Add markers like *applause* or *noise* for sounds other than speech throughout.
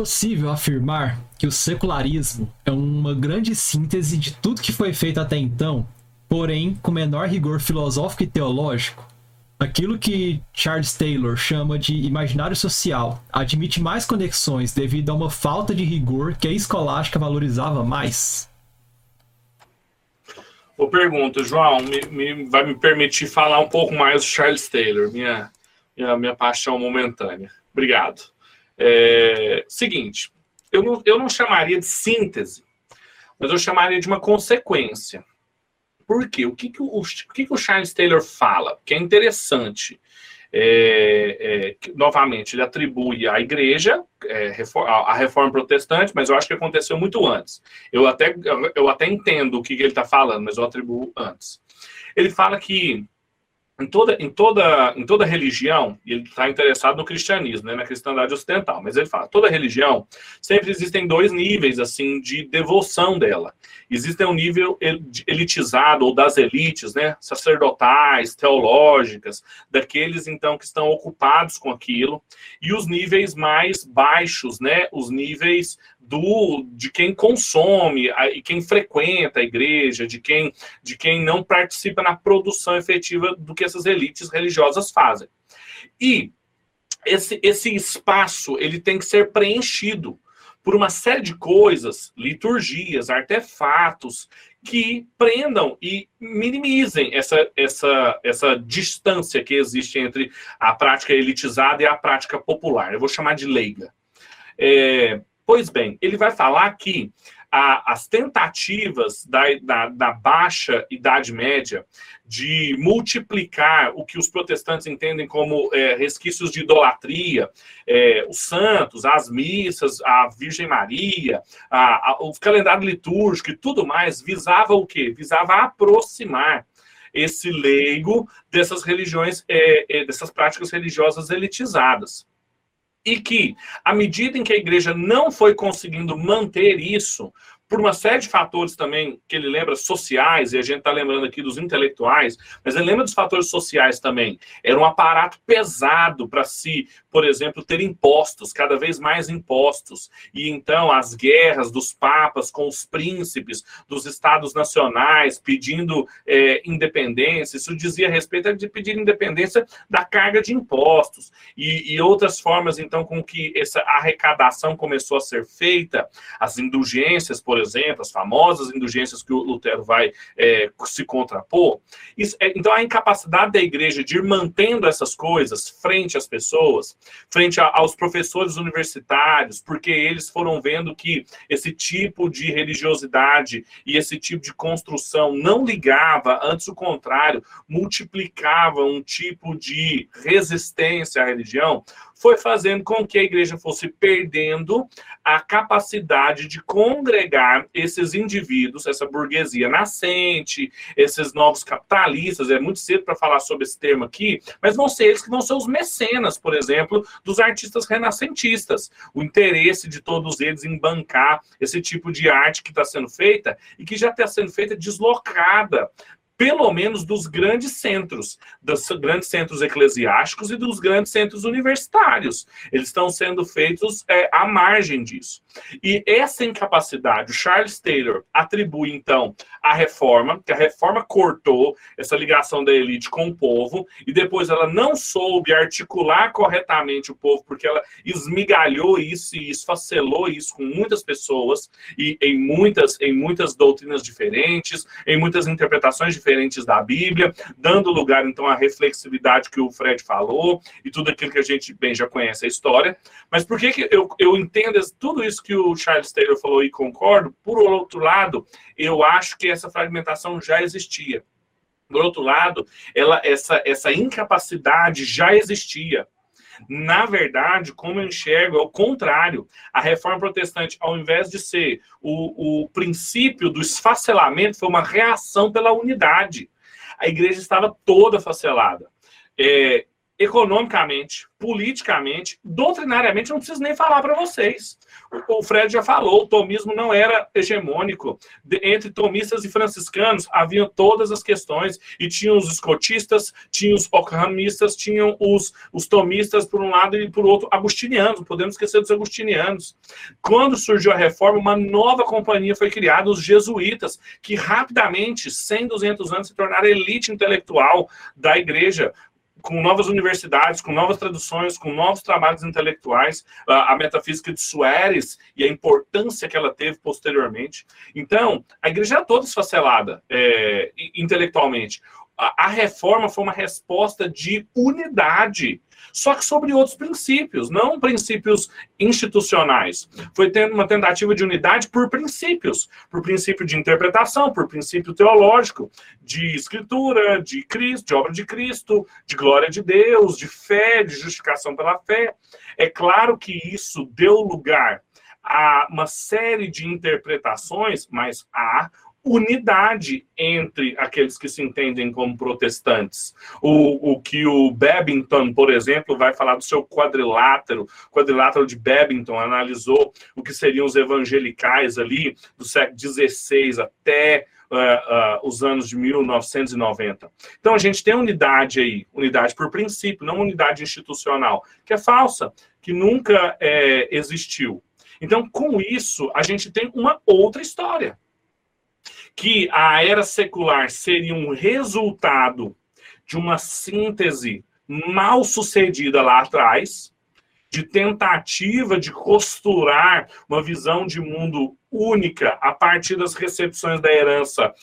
possível afirmar que o secularismo é uma grande síntese de tudo que foi feito até então, porém com menor rigor filosófico e teológico? Aquilo que Charles Taylor chama de imaginário social admite mais conexões devido a uma falta de rigor que a escolástica valorizava mais? Eu pergunto, João, me, me, vai me permitir falar um pouco mais do Charles Taylor, minha, minha, minha paixão momentânea. Obrigado. É, seguinte, eu não, eu não chamaria de síntese, mas eu chamaria de uma consequência. Por quê? O que, que, o, o, que, que o Charles Taylor fala? Que é interessante. É, é, novamente, ele atribui à igreja é, a reforma protestante, mas eu acho que aconteceu muito antes. Eu até, eu até entendo o que, que ele está falando, mas eu atribuo antes. Ele fala que em toda, em toda, em toda religião, ele está interessado no cristianismo, né, na cristandade ocidental, mas ele fala, toda religião, sempre existem dois níveis, assim, de devoção dela. Existe um nível elitizado, ou das elites, né, sacerdotais, teológicas, daqueles, então, que estão ocupados com aquilo, e os níveis mais baixos, né, os níveis do de quem consome e quem frequenta a igreja, de quem de quem não participa na produção efetiva do que essas elites religiosas fazem. E esse, esse espaço ele tem que ser preenchido por uma série de coisas, liturgias, artefatos que prendam e minimizem essa, essa, essa distância que existe entre a prática elitizada e a prática popular. Eu vou chamar de leiga. É, Pois bem, ele vai falar que a, as tentativas da, da, da, baixa Idade Média de multiplicar o que os protestantes entendem como é, resquícios de idolatria, é, os santos, as missas, a Virgem Maria, a, a, o calendário litúrgico e tudo mais, visava o quê? Visava aproximar esse leigo dessas religiões, é, é dessas práticas religiosas elitizadas e que, à medida em que a igreja não foi conseguindo manter isso, por uma série de fatores também que ele lembra sociais, e a gente está lembrando aqui dos intelectuais, mas ele lembra dos fatores sociais também. Era um aparato pesado para se, por exemplo, ter impostos, cada vez mais impostos. E então as guerras dos papas com os príncipes dos estados nacionais pedindo é, independência, isso dizia respeito de pedir independência da carga de impostos. E, e outras formas, então, com que essa arrecadação começou a ser feita, as indulgências, por exemplo, as famosas indulgências que o Lutero vai é, se contrapor. Isso, é, então, a incapacidade da igreja de ir mantendo essas coisas frente às pessoas, frente a, aos professores universitários, porque eles foram vendo que esse tipo de religiosidade e esse tipo de construção não ligava, antes o contrário, multiplicava um tipo de resistência à religião, foi fazendo com que a igreja fosse perdendo a capacidade de congregar esses indivíduos, essa burguesia nascente, esses novos capitalistas. É muito cedo para falar sobre esse termo aqui, mas vão ser eles que vão ser os mecenas, por exemplo, dos artistas renascentistas. O interesse de todos eles em bancar esse tipo de arte que está sendo feita e que já está sendo feita deslocada pelo menos dos grandes centros, dos grandes centros eclesiásticos e dos grandes centros universitários. Eles estão sendo feitos é, à margem disso. E essa incapacidade, o Charles Taylor atribui, então, à reforma, que a reforma cortou essa ligação da elite com o povo, e depois ela não soube articular corretamente o povo, porque ela esmigalhou isso e esfacelou isso com muitas pessoas, e em muitas, em muitas doutrinas diferentes, em muitas interpretações diferentes da Bíblia, dando lugar então à reflexividade que o Fred falou e tudo aquilo que a gente bem já conhece a história. Mas por que, que eu, eu entendo tudo isso que o Charles Taylor falou e concordo? Por outro lado, eu acho que essa fragmentação já existia. Por outro lado, ela, essa, essa incapacidade já existia. Na verdade, como eu enxergo, é o contrário. A reforma protestante, ao invés de ser o, o princípio do esfacelamento, foi uma reação pela unidade. A igreja estava toda facelada. É, economicamente, politicamente, doutrinariamente, não preciso nem falar para vocês. O Fred já falou, o tomismo não era hegemônico. Entre tomistas e franciscanos haviam todas as questões, e tinham os escotistas, tinham os ockhamistas, tinham os, os tomistas por um lado e por outro, agustinianos, podemos esquecer dos agustinianos. Quando surgiu a reforma, uma nova companhia foi criada, os jesuítas, que rapidamente, 100, 200 anos, se tornaram elite intelectual da igreja, com novas universidades, com novas traduções, com novos trabalhos intelectuais, a, metafísica de Suérez e a importância que ela teve posteriormente. Então, a igreja é toda esfacelada é, intelectualmente. A, a reforma foi uma resposta de unidade só que sobre outros princípios, não princípios institucionais. Foi tendo uma tentativa de unidade por princípios, por princípio de interpretação, por princípio teológico, de escritura, de Cristo, de obra de Cristo, de glória de Deus, de fé, de justificação pela fé. É claro que isso deu lugar a uma série de interpretações, mas há unidade entre aqueles que se entendem como protestantes. O, o que o Babington, por exemplo, vai falar do seu quadrilátero, quadrilátero de Babington, analisou o que seriam os evangelicais ali do século XVI até Uh, uh, os anos de 1990. Então a gente tem unidade aí, unidade por princípio, não unidade institucional, que é falsa, que nunca é, existiu. Então, com isso, a gente tem uma outra história que a era secular seria um resultado de uma síntese mal sucedida lá atrás, de tentativa de costurar uma visão de mundo única a partir das recepções da herança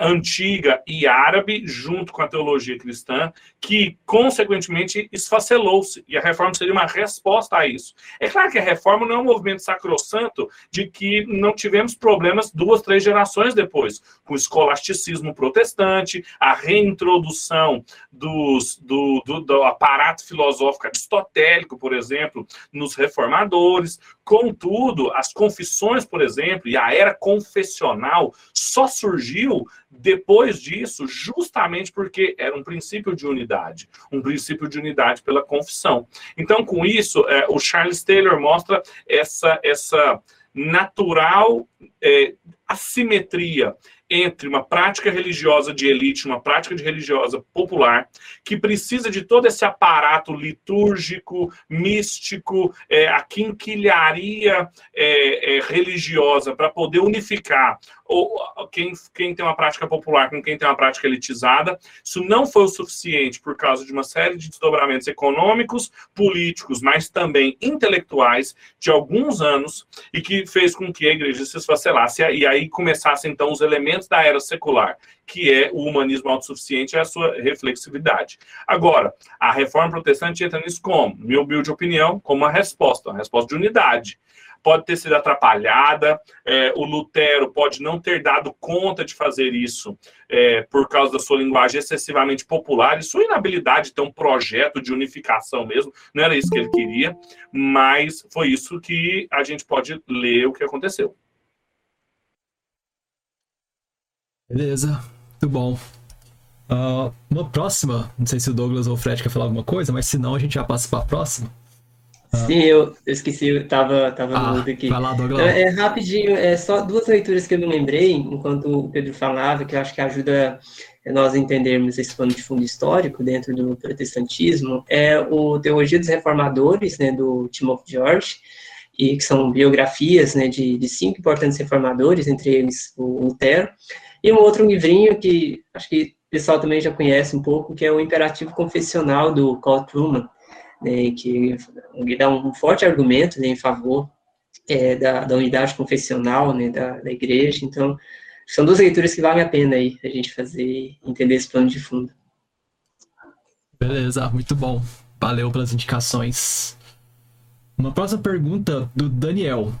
antiga e árabe, junto com a teologia cristã, que, consequentemente, esfacelou-se. E a reforma seria uma resposta a isso. É claro que a reforma não é um movimento sacrossanto de que não tivemos problemas duas, três gerações depois, com o escolasticismo protestante, a reintrodução dos, do, do, do aparato filosófico aristotélico, por exemplo, nos reformadores. Contudo, as confissões, por exemplo, e a era confessional só surgiu depois disso, justamente porque era um princípio de unidade, um princípio de unidade pela confissão. Então, com isso, é, o Charles Taylor mostra essa, essa natural é, assimetria entre uma prática religiosa de elite, uma prática de religiosa popular, que precisa de todo esse aparato litúrgico, místico, é, a quinquilharia é, é, religiosa para poder unificar ou quem, quem tem uma prática popular com quem tem uma prática elitizada. Isso não foi o suficiente por causa de uma série de desdobramentos econômicos, políticos, mas também intelectuais de alguns anos e que fez com que a igreja se esfacelasse e aí começassem então os elementos da era secular, que é o humanismo autossuficiente e a sua reflexividade. Agora, a reforma protestante entra nisso como, minha humilde opinião, como uma resposta, uma resposta de unidade pode ter sido atrapalhada, é, o Lutero pode não ter dado conta de fazer isso é, por causa da sua linguagem excessivamente popular e sua inabilidade de ter um projeto de unificação mesmo, não era isso que ele queria, mas foi isso que a gente pode ler o que aconteceu. Beleza, muito bom. Uh, uma próxima, não sei se o Douglas ou o Fred quer falar alguma coisa, mas se não, a gente já passa para a próxima. Sim, eu, eu esqueci, eu tava, tava ah, no aqui. Vai lá, Douglas. É, é, rapidinho, é só duas leituras que eu me lembrei, enquanto o Pedro falava, que eu acho que ajuda nós entendermos esse plano de fundo histórico dentro do protestantismo, é o Teologia dos Reformadores, né, do Timothy George, e que são biografias né, de, de cinco importantes reformadores, entre eles o Lutero, e um outro livrinho que acho que o pessoal também já conhece um pouco, que é o Imperativo Confessional, do Carl Truman, né, que dá um forte argumento né, em favor é, da, da, unidade confessional né, da, da, igreja. Então, são duas leituras que valem a pena aí a gente fazer e entender esse plano de fundo. Beleza, muito bom. Valeu pelas indicações. Uma próxima pergunta do Daniel.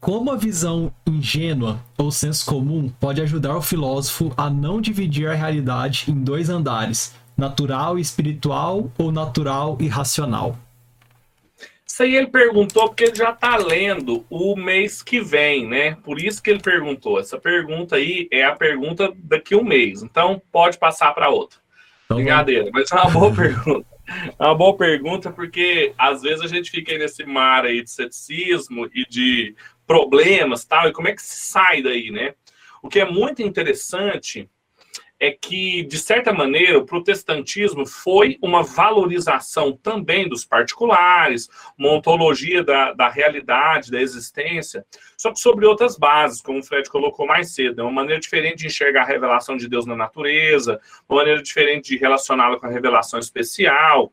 Como a visão ingênua ou senso comum pode ajudar o filósofo a não dividir a realidade em dois andares, Natural e espiritual ou natural e racional? Isso aí ele perguntou porque ele já está lendo o mês que vem, né? Por isso que ele perguntou. Essa pergunta aí é a pergunta daqui a um mês. Então pode passar para outra. Então, Brincadeira, mas é uma boa *laughs* pergunta. É uma boa pergunta, porque às vezes a gente fica nesse mar aí de ceticismo e de problemas tal, e como é que se sai daí, né? O que é muito interessante é que, de certa maneira, o protestantismo foi uma valorização também dos particulares, uma ontologia da, da realidade, da existência, só que sobre outras bases, como o Fred colocou mais cedo, é uma maneira diferente de enxergar a revelação de Deus na natureza, uma maneira diferente de relacioná-la com a revelação especial.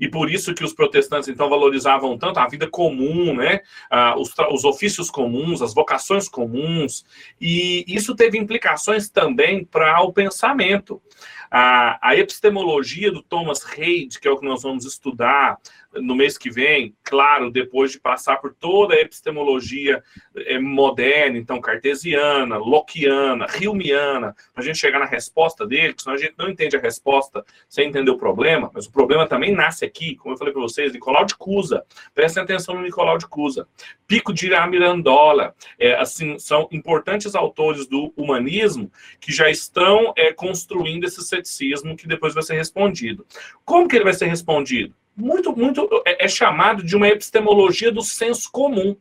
E por isso que os protestantes, então, valorizavam tanto a vida comum, né? Ah, os, os, ofícios comuns, as vocações comuns. E isso teve implicações também para o pensamento. A, a epistemologia do Thomas Reid, que é o que nós vamos estudar no mês que vem, claro, depois de passar por toda a epistemologia é, moderna, então cartesiana, lockeana, hilmiana, para a gente chegar na resposta dele, porque senão a gente não entende a resposta sem entender o problema, mas o problema também nasce aqui, como eu falei para vocês, Nicolau de Cusa, prestem atenção no Nicolau de Cusa, Pico de Mirandola, é, assim, são importantes autores do humanismo que já estão é, construindo esse ceticismo que depois vai ser respondido. Como que ele vai ser respondido? muito, muito é, é chamado de uma epistemologia do senso comum.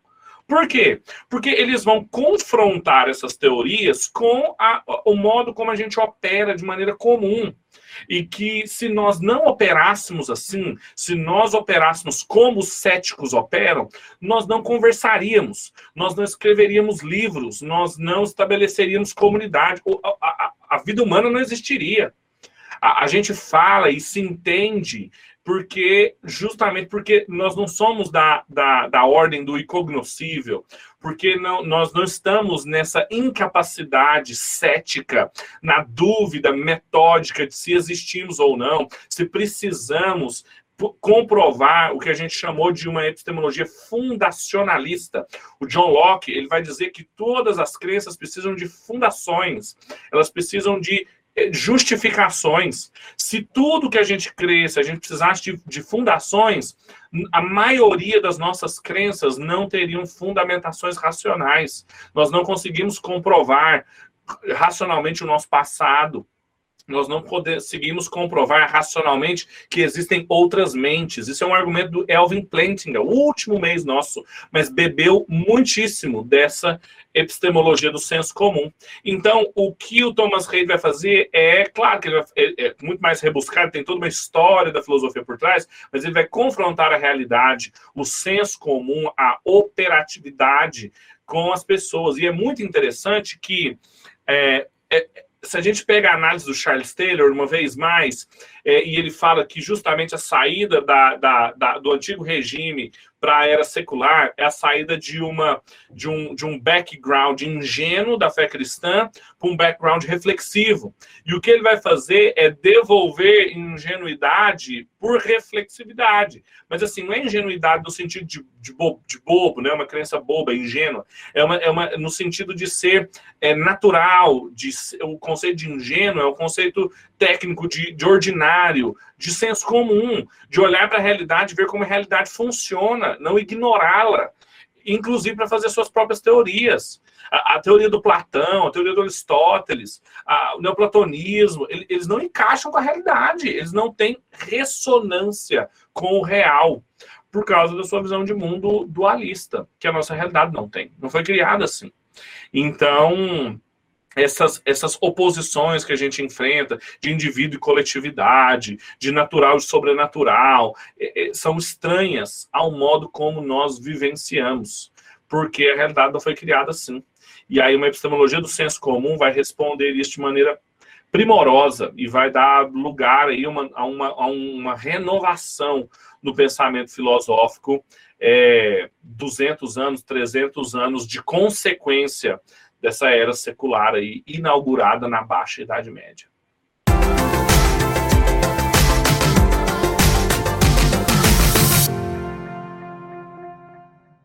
Por quê? Porque eles vão confrontar essas teorias com a, o modo como a gente opera de maneira comum. E que se nós não operássemos assim, se nós operássemos como os céticos operam, nós não conversaríamos, nós não escreveríamos livros, nós não estabeleceríamos comunidade, a, a, a vida humana não existiria. A, a gente fala e se entende porque justamente porque nós não somos da, da, da ordem do incognoscível, porque não, nós não estamos nessa incapacidade cética, na dúvida metódica de se existimos ou não, se precisamos comprovar o que a gente chamou de uma epistemologia fundacionalista. O John Locke ele vai dizer que todas as crenças precisam de fundações, elas precisam de justificações. Se tudo que a gente crê, se a gente precisasse de, de, fundações, a maioria das nossas crenças não teriam fundamentações racionais. Nós não conseguimos comprovar racionalmente o nosso passado nós não conseguimos comprovar racionalmente que existem outras mentes. Isso é um argumento do Elvin Plantinga, o último mês nosso, mas bebeu muitíssimo dessa epistemologia do senso comum. Então, o que o Thomas Reid vai fazer é, claro que ele vai, é, é muito mais rebuscado, tem toda uma história da filosofia por trás, mas ele vai confrontar a realidade, o senso comum, a operatividade com as pessoas. E é muito interessante que é, é, se a gente pega a análise do Charles Taylor, uma vez mais, é, e ele fala que justamente a saída da, da, da, do antigo regime para a era secular é a saída de, uma, de, um, de um background ingênuo da fé cristã para um background reflexivo. E o que ele vai fazer é devolver ingenuidade por reflexividade. Mas assim, não é ingenuidade no sentido de, de, bobo, de bobo, né? uma crença boba, ingênua. É, uma, é uma, no sentido de ser é, natural, de, o conceito de ingênuo é o conceito técnico de, de ordinário, de senso comum, de olhar para a realidade, ver como a realidade funciona, não ignorá-la, inclusive para fazer suas próprias teorias. A, a, teoria do Platão, a teoria do Aristóteles, a, o neoplatonismo, ele, eles não encaixam com a realidade, eles não têm ressonância com o real, por causa da sua visão de mundo dualista, que a nossa realidade não tem. Não foi criada assim. Então, essas, essas oposições que a gente enfrenta de indivíduo e coletividade, de natural e sobrenatural, é, é, são estranhas ao modo como nós vivenciamos, porque a realidade não foi criada assim. E aí uma epistemologia do senso comum vai responder isso de maneira primorosa e vai dar lugar aí uma, a, uma, a uma renovação no pensamento filosófico, é, 200 anos, 300 anos de consequência dessa era secular aí, inaugurada na Baixa Idade Média.